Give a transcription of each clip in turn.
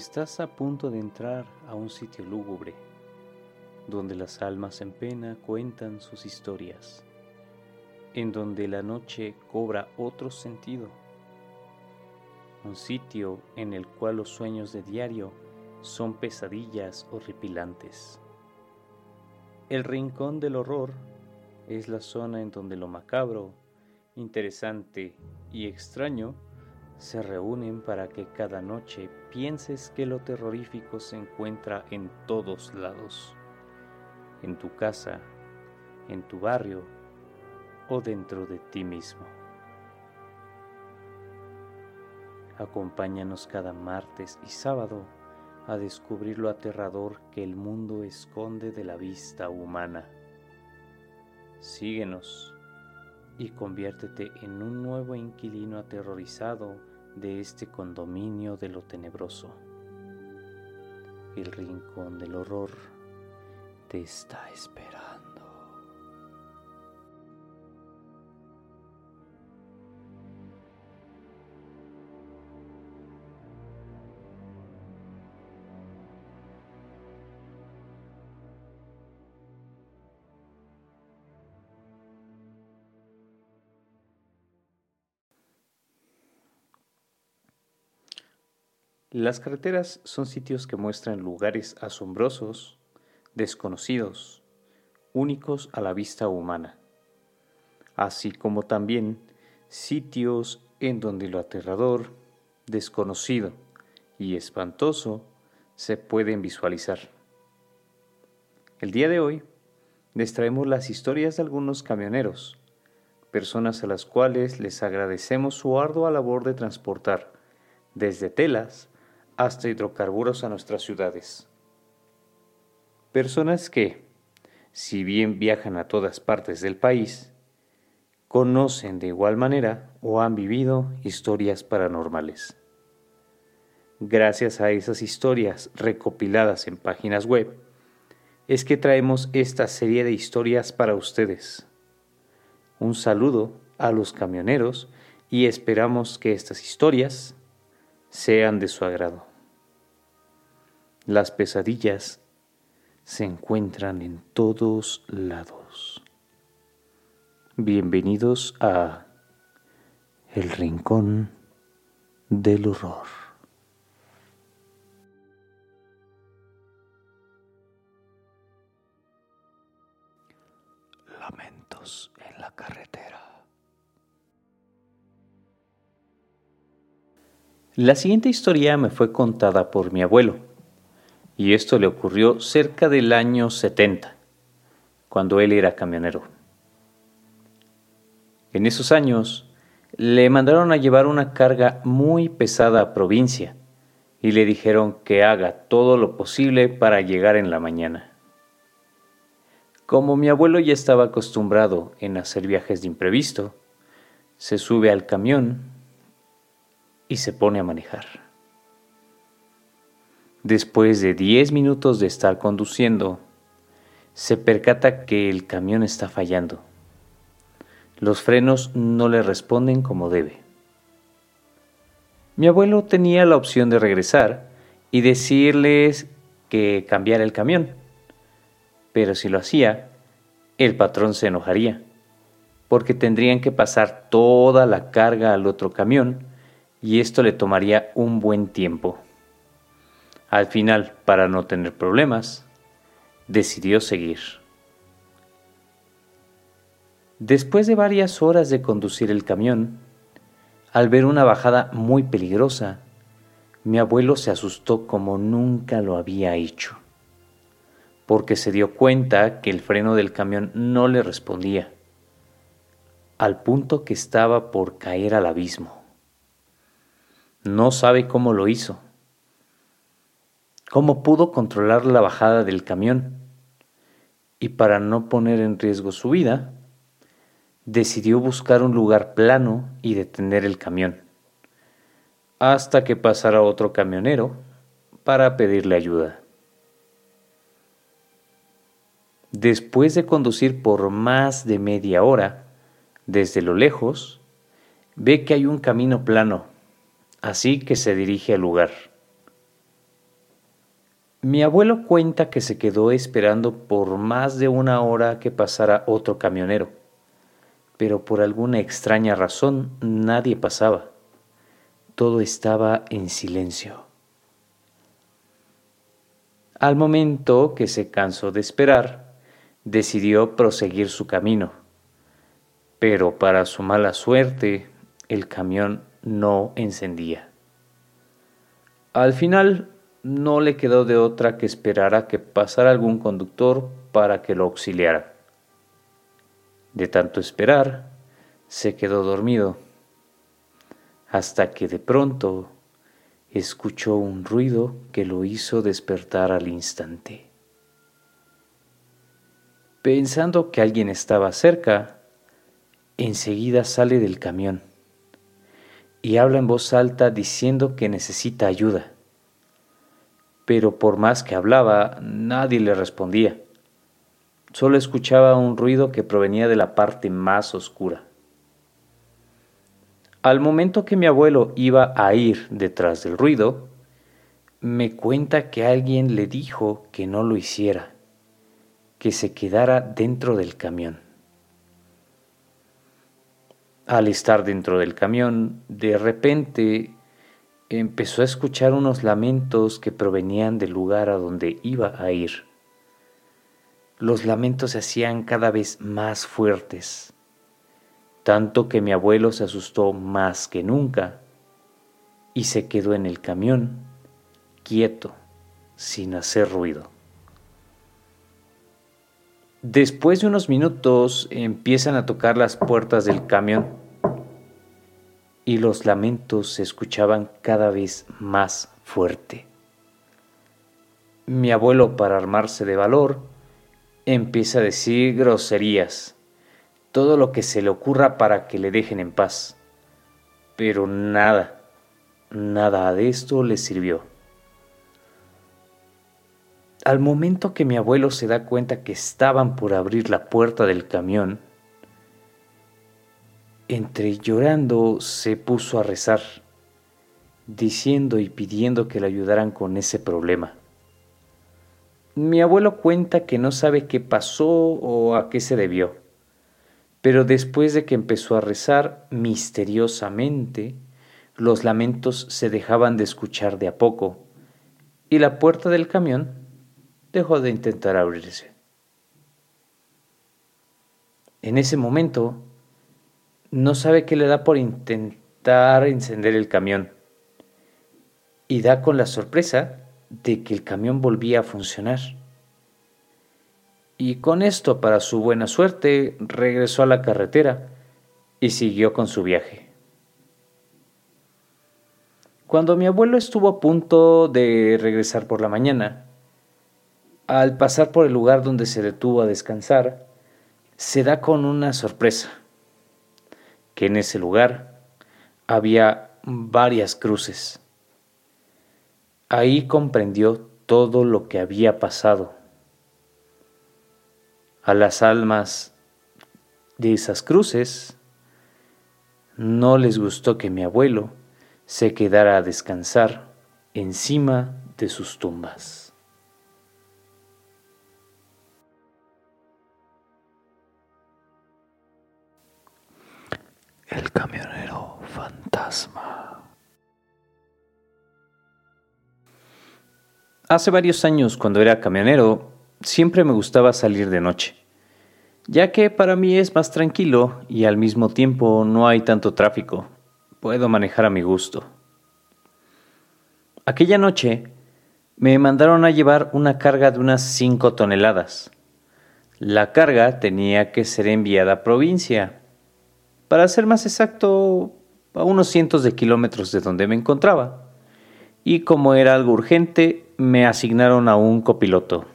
Estás a punto de entrar a un sitio lúgubre, donde las almas en pena cuentan sus historias, en donde la noche cobra otro sentido, un sitio en el cual los sueños de diario son pesadillas horripilantes. El rincón del horror es la zona en donde lo macabro, interesante y extraño se reúnen para que cada noche pienses que lo terrorífico se encuentra en todos lados, en tu casa, en tu barrio o dentro de ti mismo. Acompáñanos cada martes y sábado a descubrir lo aterrador que el mundo esconde de la vista humana. Síguenos y conviértete en un nuevo inquilino aterrorizado de este condominio de lo tenebroso. El rincón del horror te está esperando. Las carreteras son sitios que muestran lugares asombrosos, desconocidos, únicos a la vista humana, así como también sitios en donde lo aterrador, desconocido y espantoso se pueden visualizar. El día de hoy les traemos las historias de algunos camioneros, personas a las cuales les agradecemos su ardua labor de transportar desde telas hasta hidrocarburos a nuestras ciudades. Personas que, si bien viajan a todas partes del país, conocen de igual manera o han vivido historias paranormales. Gracias a esas historias recopiladas en páginas web, es que traemos esta serie de historias para ustedes. Un saludo a los camioneros y esperamos que estas historias sean de su agrado. Las pesadillas se encuentran en todos lados. Bienvenidos a El Rincón del Horror. Lamentos en la carretera. La siguiente historia me fue contada por mi abuelo y esto le ocurrió cerca del año 70, cuando él era camionero. En esos años le mandaron a llevar una carga muy pesada a provincia y le dijeron que haga todo lo posible para llegar en la mañana. Como mi abuelo ya estaba acostumbrado en hacer viajes de imprevisto, se sube al camión y se pone a manejar. Después de 10 minutos de estar conduciendo, se percata que el camión está fallando. Los frenos no le responden como debe. Mi abuelo tenía la opción de regresar y decirles que cambiara el camión, pero si lo hacía, el patrón se enojaría, porque tendrían que pasar toda la carga al otro camión y esto le tomaría un buen tiempo. Al final, para no tener problemas, decidió seguir. Después de varias horas de conducir el camión, al ver una bajada muy peligrosa, mi abuelo se asustó como nunca lo había hecho, porque se dio cuenta que el freno del camión no le respondía, al punto que estaba por caer al abismo. No sabe cómo lo hizo cómo pudo controlar la bajada del camión y para no poner en riesgo su vida, decidió buscar un lugar plano y detener el camión, hasta que pasara otro camionero para pedirle ayuda. Después de conducir por más de media hora, desde lo lejos, ve que hay un camino plano, así que se dirige al lugar. Mi abuelo cuenta que se quedó esperando por más de una hora que pasara otro camionero, pero por alguna extraña razón nadie pasaba. Todo estaba en silencio. Al momento que se cansó de esperar, decidió proseguir su camino, pero para su mala suerte el camión no encendía. Al final no le quedó de otra que esperar a que pasara algún conductor para que lo auxiliara. De tanto esperar, se quedó dormido, hasta que de pronto escuchó un ruido que lo hizo despertar al instante. Pensando que alguien estaba cerca, enseguida sale del camión y habla en voz alta diciendo que necesita ayuda pero por más que hablaba, nadie le respondía. Solo escuchaba un ruido que provenía de la parte más oscura. Al momento que mi abuelo iba a ir detrás del ruido, me cuenta que alguien le dijo que no lo hiciera, que se quedara dentro del camión. Al estar dentro del camión, de repente empezó a escuchar unos lamentos que provenían del lugar a donde iba a ir. Los lamentos se hacían cada vez más fuertes, tanto que mi abuelo se asustó más que nunca y se quedó en el camión, quieto, sin hacer ruido. Después de unos minutos empiezan a tocar las puertas del camión y los lamentos se escuchaban cada vez más fuerte. Mi abuelo, para armarse de valor, empieza a decir groserías, todo lo que se le ocurra para que le dejen en paz. Pero nada, nada de esto le sirvió. Al momento que mi abuelo se da cuenta que estaban por abrir la puerta del camión, entre llorando se puso a rezar, diciendo y pidiendo que le ayudaran con ese problema. Mi abuelo cuenta que no sabe qué pasó o a qué se debió, pero después de que empezó a rezar misteriosamente, los lamentos se dejaban de escuchar de a poco y la puerta del camión dejó de intentar abrirse. En ese momento, no sabe qué le da por intentar encender el camión y da con la sorpresa de que el camión volvía a funcionar. Y con esto, para su buena suerte, regresó a la carretera y siguió con su viaje. Cuando mi abuelo estuvo a punto de regresar por la mañana, al pasar por el lugar donde se detuvo a descansar, se da con una sorpresa que en ese lugar había varias cruces. Ahí comprendió todo lo que había pasado. A las almas de esas cruces no les gustó que mi abuelo se quedara a descansar encima de sus tumbas. El camionero fantasma. Hace varios años, cuando era camionero, siempre me gustaba salir de noche, ya que para mí es más tranquilo y al mismo tiempo no hay tanto tráfico. Puedo manejar a mi gusto. Aquella noche me mandaron a llevar una carga de unas 5 toneladas. La carga tenía que ser enviada a provincia, para ser más exacto, a unos cientos de kilómetros de donde me encontraba. Y como era algo urgente, me asignaron a un copiloto.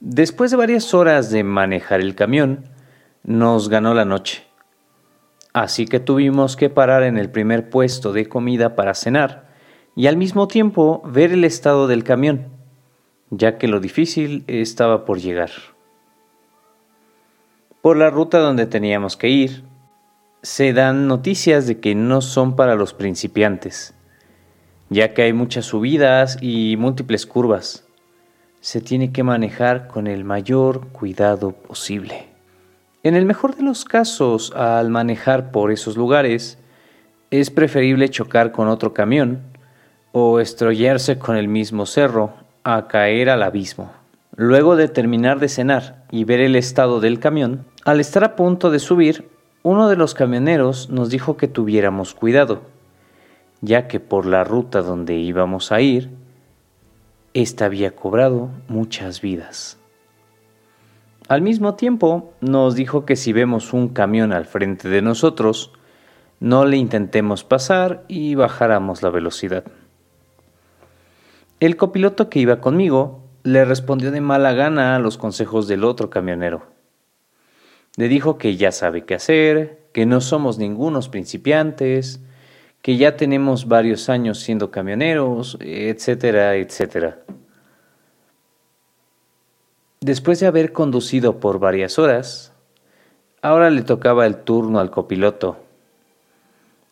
Después de varias horas de manejar el camión, nos ganó la noche. Así que tuvimos que parar en el primer puesto de comida para cenar y al mismo tiempo ver el estado del camión, ya que lo difícil estaba por llegar. Por la ruta donde teníamos que ir, se dan noticias de que no son para los principiantes, ya que hay muchas subidas y múltiples curvas. se tiene que manejar con el mayor cuidado posible. En el mejor de los casos, al manejar por esos lugares, es preferible chocar con otro camión o estrellarse con el mismo cerro a caer al abismo. Luego de terminar de cenar y ver el estado del camión, al estar a punto de subir, uno de los camioneros nos dijo que tuviéramos cuidado, ya que por la ruta donde íbamos a ir, ésta había cobrado muchas vidas. Al mismo tiempo, nos dijo que si vemos un camión al frente de nosotros, no le intentemos pasar y bajáramos la velocidad. El copiloto que iba conmigo le respondió de mala gana a los consejos del otro camionero. Le dijo que ya sabe qué hacer, que no somos ningunos principiantes, que ya tenemos varios años siendo camioneros, etcétera, etcétera. Después de haber conducido por varias horas, ahora le tocaba el turno al copiloto.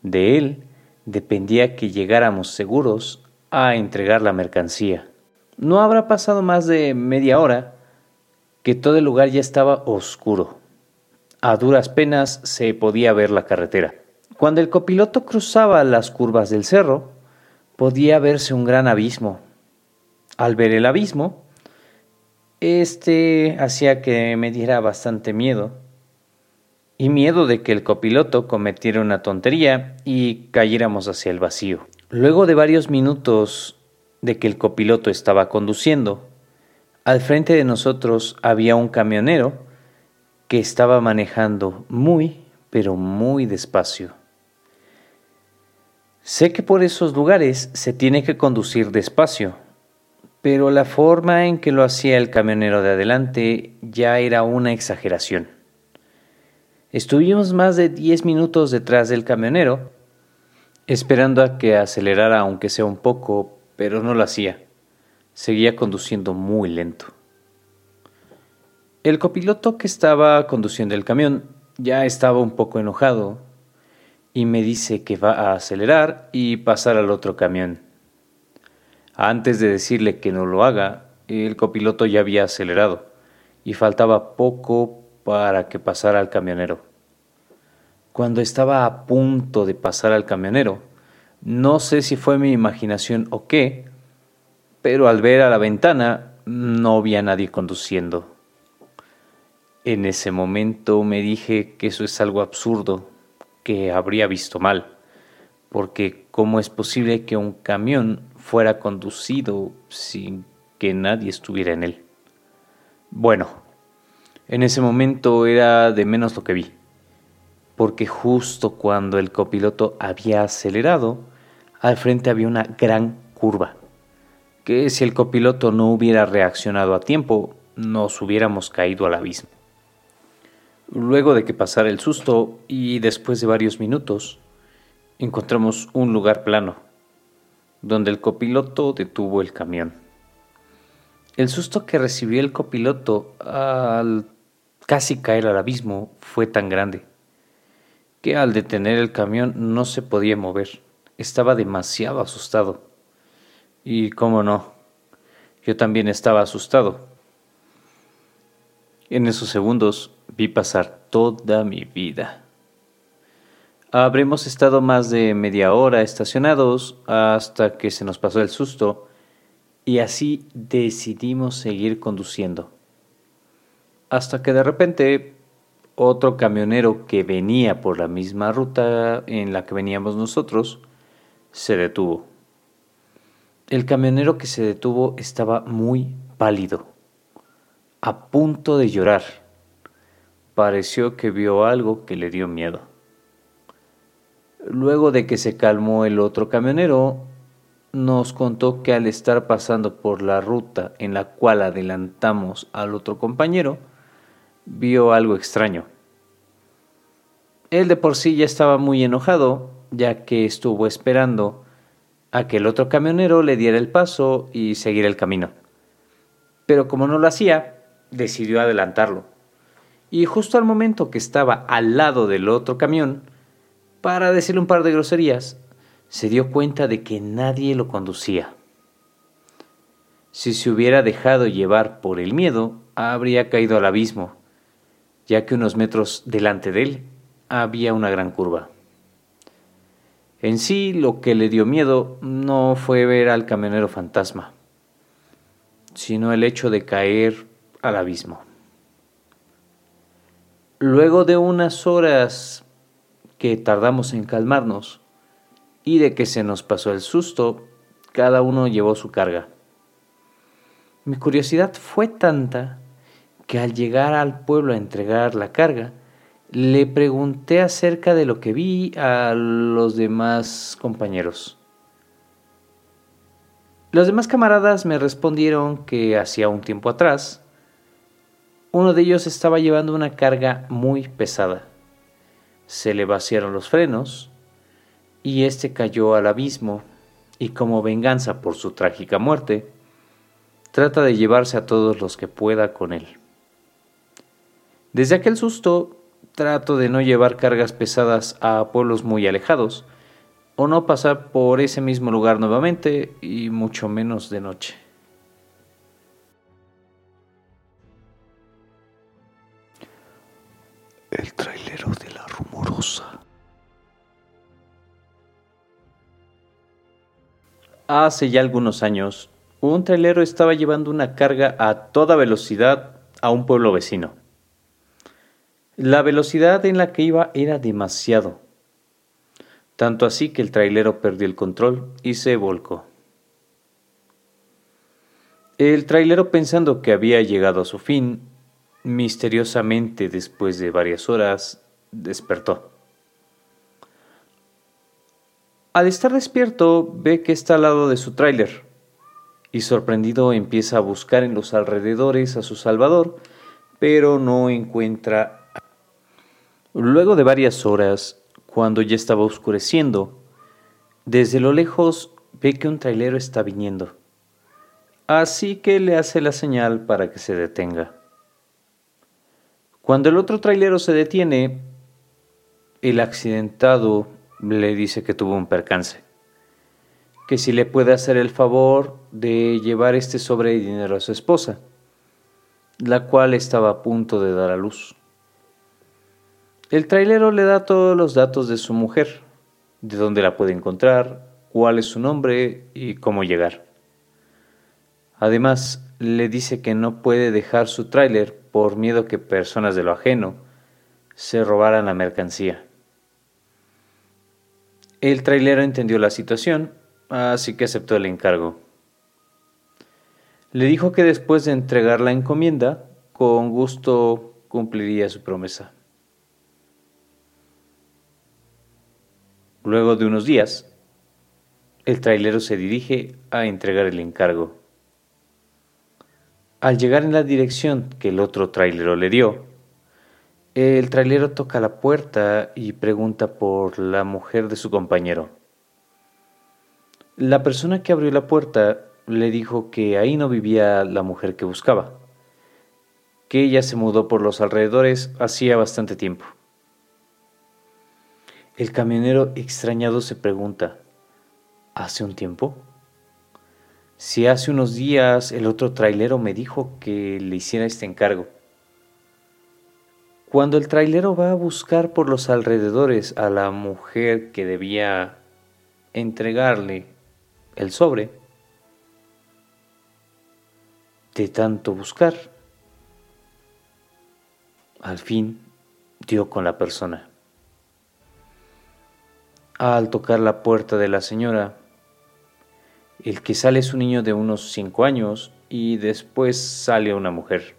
De él dependía que llegáramos seguros a entregar la mercancía. No habrá pasado más de media hora que todo el lugar ya estaba oscuro. A duras penas se podía ver la carretera. Cuando el copiloto cruzaba las curvas del cerro, podía verse un gran abismo. Al ver el abismo, este hacía que me diera bastante miedo. Y miedo de que el copiloto cometiera una tontería y cayéramos hacia el vacío. Luego de varios minutos de que el copiloto estaba conduciendo, al frente de nosotros había un camionero que estaba manejando muy, pero muy despacio. Sé que por esos lugares se tiene que conducir despacio, pero la forma en que lo hacía el camionero de adelante ya era una exageración. Estuvimos más de diez minutos detrás del camionero, esperando a que acelerara aunque sea un poco, pero no lo hacía. Seguía conduciendo muy lento. El copiloto que estaba conduciendo el camión ya estaba un poco enojado y me dice que va a acelerar y pasar al otro camión. Antes de decirle que no lo haga, el copiloto ya había acelerado y faltaba poco para que pasara al camionero. Cuando estaba a punto de pasar al camionero, no sé si fue mi imaginación o qué, pero al ver a la ventana no había nadie conduciendo. En ese momento me dije que eso es algo absurdo, que habría visto mal, porque ¿cómo es posible que un camión fuera conducido sin que nadie estuviera en él? Bueno, en ese momento era de menos lo que vi, porque justo cuando el copiloto había acelerado, al frente había una gran curva, que si el copiloto no hubiera reaccionado a tiempo, nos hubiéramos caído al abismo. Luego de que pasara el susto y después de varios minutos, encontramos un lugar plano, donde el copiloto detuvo el camión. El susto que recibió el copiloto al casi caer al abismo fue tan grande que al detener el camión no se podía mover. Estaba demasiado asustado. Y cómo no, yo también estaba asustado. En esos segundos vi pasar toda mi vida. Habremos estado más de media hora estacionados hasta que se nos pasó el susto y así decidimos seguir conduciendo. Hasta que de repente otro camionero que venía por la misma ruta en la que veníamos nosotros se detuvo. El camionero que se detuvo estaba muy pálido, a punto de llorar pareció que vio algo que le dio miedo. Luego de que se calmó el otro camionero, nos contó que al estar pasando por la ruta en la cual adelantamos al otro compañero, vio algo extraño. Él de por sí ya estaba muy enojado, ya que estuvo esperando a que el otro camionero le diera el paso y seguir el camino. Pero como no lo hacía, decidió adelantarlo y justo al momento que estaba al lado del otro camión, para decirle un par de groserías, se dio cuenta de que nadie lo conducía. Si se hubiera dejado llevar por el miedo, habría caído al abismo, ya que unos metros delante de él había una gran curva. En sí, lo que le dio miedo no fue ver al camionero fantasma, sino el hecho de caer al abismo. Luego de unas horas que tardamos en calmarnos y de que se nos pasó el susto, cada uno llevó su carga. Mi curiosidad fue tanta que al llegar al pueblo a entregar la carga, le pregunté acerca de lo que vi a los demás compañeros. Los demás camaradas me respondieron que hacía un tiempo atrás, uno de ellos estaba llevando una carga muy pesada. Se le vaciaron los frenos y éste cayó al abismo y como venganza por su trágica muerte, trata de llevarse a todos los que pueda con él. Desde aquel susto trato de no llevar cargas pesadas a pueblos muy alejados o no pasar por ese mismo lugar nuevamente y mucho menos de noche. El trailero de la rumorosa. Hace ya algunos años, un trailero estaba llevando una carga a toda velocidad a un pueblo vecino. La velocidad en la que iba era demasiado, tanto así que el trailero perdió el control y se volcó. El trailero pensando que había llegado a su fin, misteriosamente después de varias horas, despertó. Al estar despierto, ve que está al lado de su tráiler y sorprendido empieza a buscar en los alrededores a su salvador, pero no encuentra. Luego de varias horas, cuando ya estaba oscureciendo, desde lo lejos ve que un trailero está viniendo. Así que le hace la señal para que se detenga. Cuando el otro trailero se detiene, el accidentado le dice que tuvo un percance, que si le puede hacer el favor de llevar este sobre de dinero a su esposa, la cual estaba a punto de dar a luz. El trailero le da todos los datos de su mujer, de dónde la puede encontrar, cuál es su nombre y cómo llegar. Además, le dice que no puede dejar su tráiler por miedo que personas de lo ajeno se robaran la mercancía. El trailero entendió la situación, así que aceptó el encargo. Le dijo que después de entregar la encomienda, con gusto cumpliría su promesa. Luego de unos días, el trailero se dirige a entregar el encargo. Al llegar en la dirección que el otro trailero le dio, el trailero toca la puerta y pregunta por la mujer de su compañero. La persona que abrió la puerta le dijo que ahí no vivía la mujer que buscaba, que ella se mudó por los alrededores hacía bastante tiempo. El camionero extrañado se pregunta, ¿hace un tiempo? Si hace unos días el otro trailero me dijo que le hiciera este encargo. Cuando el trailero va a buscar por los alrededores a la mujer que debía entregarle el sobre, de tanto buscar, al fin dio con la persona. Al tocar la puerta de la señora, el que sale es un niño de unos cinco años y después sale una mujer.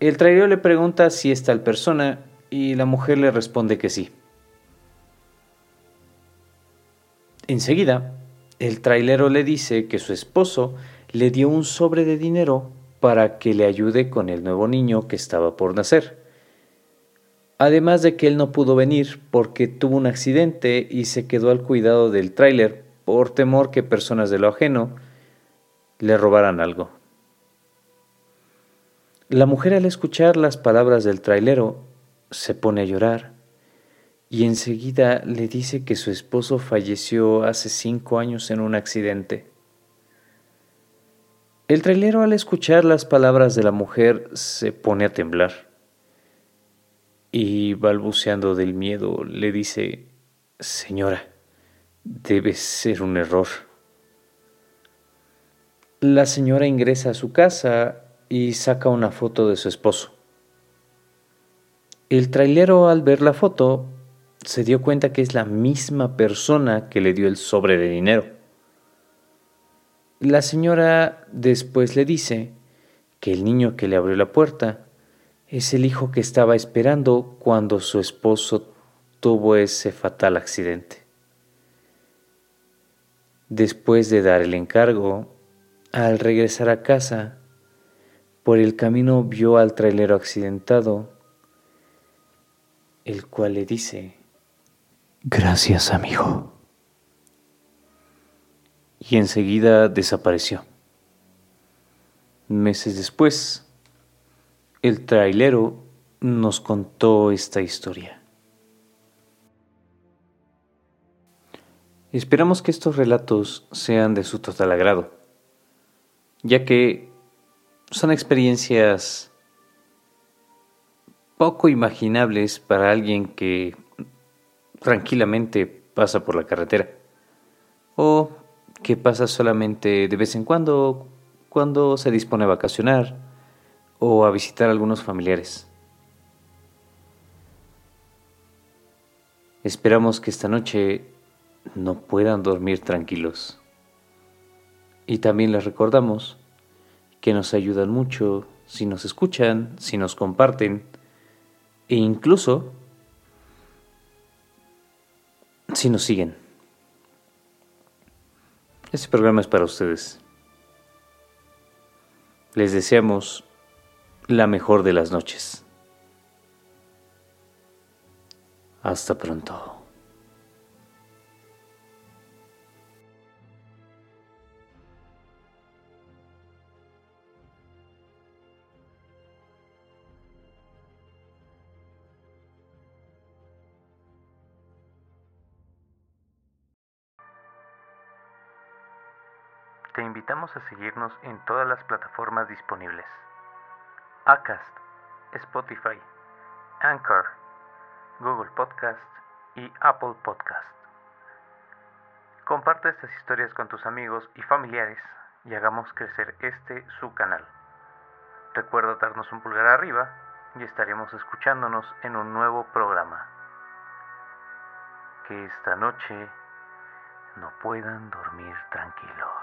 El traidor le pregunta si es tal persona y la mujer le responde que sí. Enseguida, el trailero le dice que su esposo le dio un sobre de dinero para que le ayude con el nuevo niño que estaba por nacer. Además de que él no pudo venir porque tuvo un accidente y se quedó al cuidado del tráiler por temor que personas de lo ajeno le robaran algo. La mujer al escuchar las palabras del trailero se pone a llorar y enseguida le dice que su esposo falleció hace cinco años en un accidente. El trailero al escuchar las palabras de la mujer se pone a temblar y balbuceando del miedo le dice, Señora, debe ser un error. La señora ingresa a su casa y saca una foto de su esposo. El trailero al ver la foto se dio cuenta que es la misma persona que le dio el sobre de dinero. La señora después le dice que el niño que le abrió la puerta es el hijo que estaba esperando cuando su esposo tuvo ese fatal accidente. Después de dar el encargo, al regresar a casa, por el camino vio al trailero accidentado, el cual le dice, Gracias, amigo. Y enseguida desapareció. Meses después, el trailero nos contó esta historia. Esperamos que estos relatos sean de su total agrado, ya que son experiencias poco imaginables para alguien que tranquilamente pasa por la carretera o que pasa solamente de vez en cuando cuando se dispone a vacacionar o a visitar a algunos familiares. Esperamos que esta noche no puedan dormir tranquilos. Y también les recordamos que nos ayudan mucho si nos escuchan, si nos comparten e incluso si nos siguen. Este programa es para ustedes. Les deseamos la mejor de las noches. Hasta pronto. A seguirnos en todas las plataformas disponibles. Acast, Spotify, Anchor, Google Podcast y Apple Podcast. Comparte estas historias con tus amigos y familiares y hagamos crecer este su canal. Recuerda darnos un pulgar arriba y estaremos escuchándonos en un nuevo programa. Que esta noche no puedan dormir tranquilos.